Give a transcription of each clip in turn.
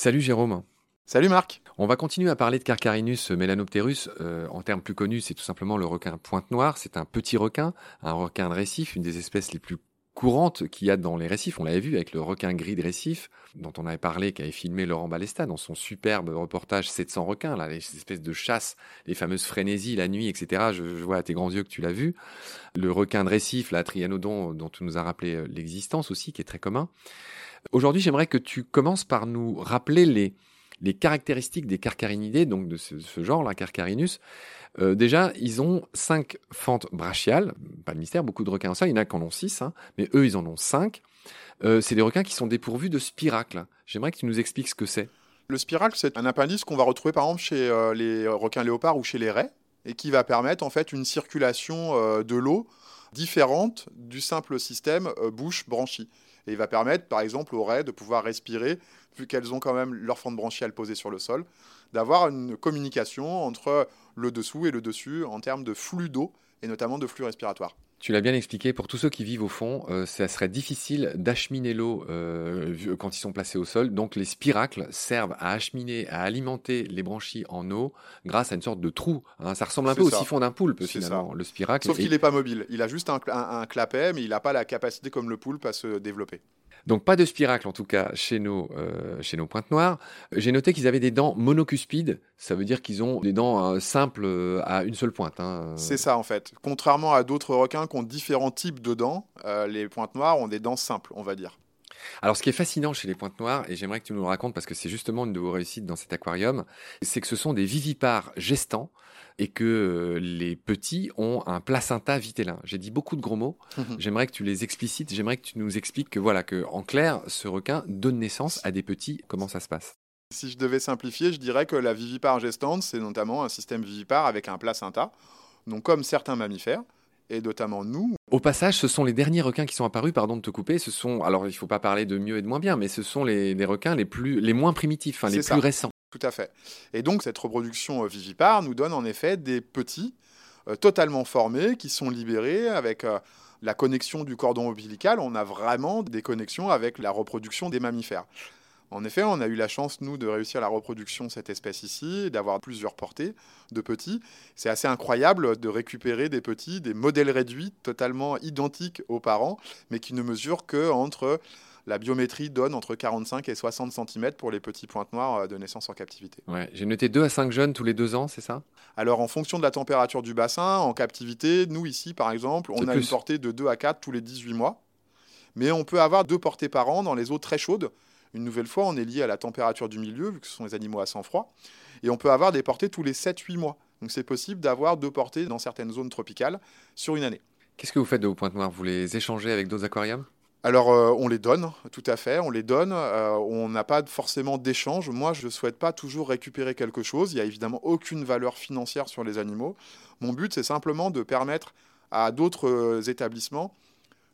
Salut Jérôme. Salut Marc. On va continuer à parler de Carcarinus melanopterus. Euh, en termes plus connus, c'est tout simplement le requin pointe noire. C'est un petit requin, un requin de récif, une des espèces les plus courantes qu'il y a dans les récifs. On l'avait vu avec le requin gris de récif, dont on avait parlé, qu'avait filmé Laurent Balesta dans son superbe reportage 700 requins, là, les espèces de chasse, les fameuses frénésies la nuit, etc. Je, je vois à tes grands yeux que tu l'as vu. Le requin de récif, la trianodon, dont tu nous as rappelé euh, l'existence aussi, qui est très commun. Aujourd'hui, j'aimerais que tu commences par nous rappeler les, les caractéristiques des carcarinidés, donc de ce, ce genre-là, Carcarinus. Euh, déjà, ils ont cinq fentes brachiales, pas de mystère, beaucoup de requins ont ça, il y en a qui en ont six, hein, mais eux, ils en ont cinq. Euh, c'est des requins qui sont dépourvus de spiracles. J'aimerais que tu nous expliques ce que c'est. Le spiracle, c'est un appendice qu'on va retrouver par exemple chez euh, les requins léopards ou chez les raies, et qui va permettre en fait une circulation de l'eau différente du simple système bouche-branchie. Et il va permettre, par exemple, aux raies de pouvoir respirer, vu qu'elles ont quand même leur fente branchiale posée sur le sol, d'avoir une communication entre le dessous et le dessus en termes de flux d'eau, et notamment de flux respiratoire. Tu l'as bien expliqué, pour tous ceux qui vivent au fond, euh, ça serait difficile d'acheminer l'eau euh, vu- quand ils sont placés au sol. Donc les spiracles servent à acheminer, à alimenter les branchies en eau grâce à une sorte de trou. hein. Ça ressemble un peu au siphon d'un poulpe finalement, le spiracle. Sauf Et- qu'il n'est pas mobile. Il a juste un, un- un clapet, mais il n'a pas la capacité comme le poulpe à se développer. Donc pas de spiracle en tout cas chez nos, euh, chez nos pointes noires. J'ai noté qu'ils avaient des dents monocuspides, ça veut dire qu'ils ont des dents euh, simples euh, à une seule pointe. hein. C'est ça en fait. Contrairement à d'autres requins qui ont différents types de dents, les pointes noires ont des dents simples, on va dire. Alors, ce qui est fascinant chez les pointes noires, et j'aimerais que tu nous le racontes parce que c'est justement une de vos réussites dans cet aquarium, c'est que ce sont des vivipares gestants et que euh, les petits ont un placenta vitellin. J'ai dit beaucoup de gros mots. J'aimerais que tu les explicites. J'aimerais que tu nous expliques que voilà que en clair, ce requin donne naissance à des petits. Comment ça se passe? Si je devais simplifier, je dirais que la vivipare gestante, c'est notamment un système vivipare avec un placenta, donc comme certains mammifères, et notamment nous. Au passage, ce sont les derniers requins qui sont apparus. Pardon de te couper. Ce sont alors il faut pas parler de mieux et de moins bien, mais ce sont les, les requins les plus les moins primitifs, enfin, les plus récents. Tout à fait. Et donc cette reproduction euh, vivipare nous donne en effet des petits euh, totalement formés qui sont libérés avec euh, la connexion du cordon ombilical. On a vraiment des connexions avec la reproduction des mammifères. En effet, on a eu la chance, nous, de réussir la reproduction de cette espèce ici, d'avoir plusieurs portées de petits. C'est assez incroyable de récupérer des petits, des modèles réduits, totalement identiques aux parents, mais qui ne mesurent que entre la biométrie donne entre 45 et 60 cm pour les petits pointes noires euh, de naissance en captivité. Ouais, j'ai noté 2 à 5 jeunes tous les deux ans, c'est ça? Alors, en fonction de la température du bassin, en captivité, nous ici, par exemple, on a plus. une portée de 2 à 4 tous les 18 mois. Mais on peut avoir deux portées par an dans les eaux très chaudes. Une nouvelle fois, on est lié à la température du milieu, vu que ce sont des animaux à sang froid. Et on peut avoir des portées tous les 7-8 mois. Donc, c'est possible d'avoir deux portées dans certaines zones tropicales sur une année. Qu'est-ce que vous faites de vos pointes noires Vous les échangez avec d'autres aquariums? Alors, euh, on les donne, tout à fait, on les donne. euh, on n'a pas forcément d'échange. Moi, je ne souhaite pas toujours récupérer quelque chose. Il n'y a évidemment aucune valeur financière sur les animaux. Mon but, c'est simplement de permettre à d'autres euh, établissements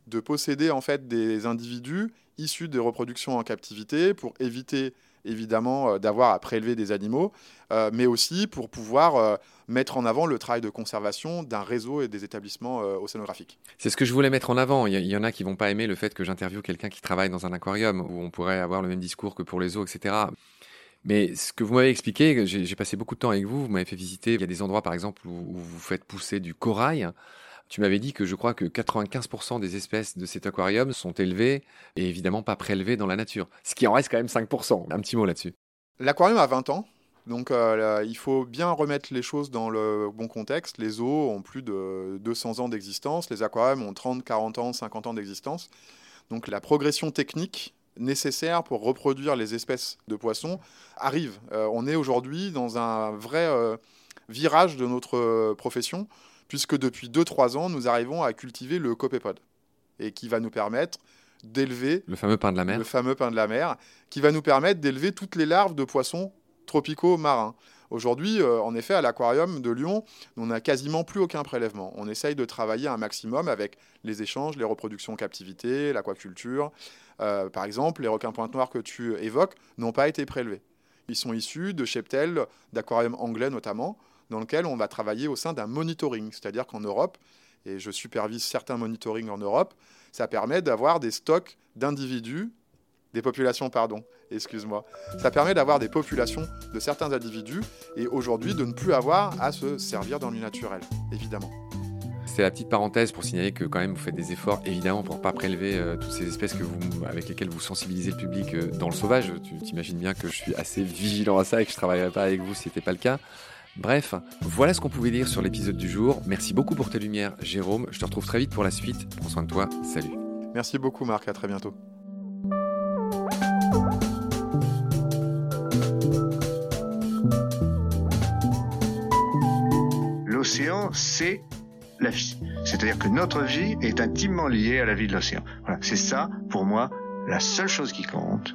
de posséder en fait des individus issus des reproductions en captivité pour éviter évidemment euh, d'avoir à prélever des animaux, euh, mais aussi pour pouvoir euh, mettre en avant le travail de conservation d'un réseau et des établissements océanographiques. C'est ce que je voulais mettre en avant. Il y, en a qui vont pas aimer le fait que j'interviewe quelqu'un qui travaille dans un aquarium où on pourrait avoir le même discours que pour les eaux, etc. Mais ce que vous m'avez expliqué, j'ai passé beaucoup de temps avec vous, vous m'avez fait visiter, il y a des endroits par exemple où vous faites pousser du corail. Tu m'avais dit que je crois que 95% des espèces de cet aquarium sont élevées et évidemment pas prélevées dans la nature. Ce qui en reste quand même 5%. Un petit mot là-dessus. L'aquarium a 20 ans, donc euh, il faut bien remettre les choses dans le bon contexte. Les eaux ont plus de 200 ans d'existence, les aquariums ont 30, 40 ans, 50 ans d'existence. Donc la progression technique nécessaire pour reproduire les espèces de poissons arrive. Euh, on est aujourd'hui dans un vrai euh, virage de notre profession, puisque depuis 2-3 ans, nous arrivons à cultiver le copépode, et qui va nous permettre d'élever Le fameux pain de la mer. le fameux pain de la mer, qui va nous permettre d'élever toutes les larves de poissons tropicaux marins. Aujourd'hui, euh, en effet, à l'aquarium de Lyon, on n'a quasiment plus aucun prélèvement. On essaye de travailler un maximum avec les échanges, les reproductions en captivité, l'aquaculture. Euh, par exemple, les requins pointe noire que tu évoques n'ont pas été prélevés. Ils sont issus de cheptels, d'aquariums anglais notamment. Dans lequel on va travailler au sein d'un monitoring. C'est-à-dire qu'en Europe, et je supervise certains monitorings en Europe, ça permet d'avoir des stocks d'individus, des populations, pardon, excuse-moi. Ça permet d'avoir des populations de certains individus et aujourd'hui de ne plus avoir à se servir dans le naturel, évidemment. C'est la petite parenthèse pour signaler que quand même vous faites des efforts évidemment pour ne pas prélever euh, toutes ces espèces que vous, avec lesquelles vous sensibilisez le public euh, dans le sauvage. Tu t'imagines bien que je suis assez vigilant à ça et que je ne travaillerai pas avec vous si ce n'était pas le cas. Bref, voilà ce qu'on pouvait dire sur l'épisode du jour. Merci beaucoup pour tes lumières, Jérôme. Je te retrouve très vite pour la suite. Prends soin de toi. Salut. Merci beaucoup, Marc. À très bientôt. L'océan, c'est la vie. C'est-à-dire que notre vie est intimement liée à la vie de l'océan. Voilà, c'est ça, pour moi, la seule chose qui compte.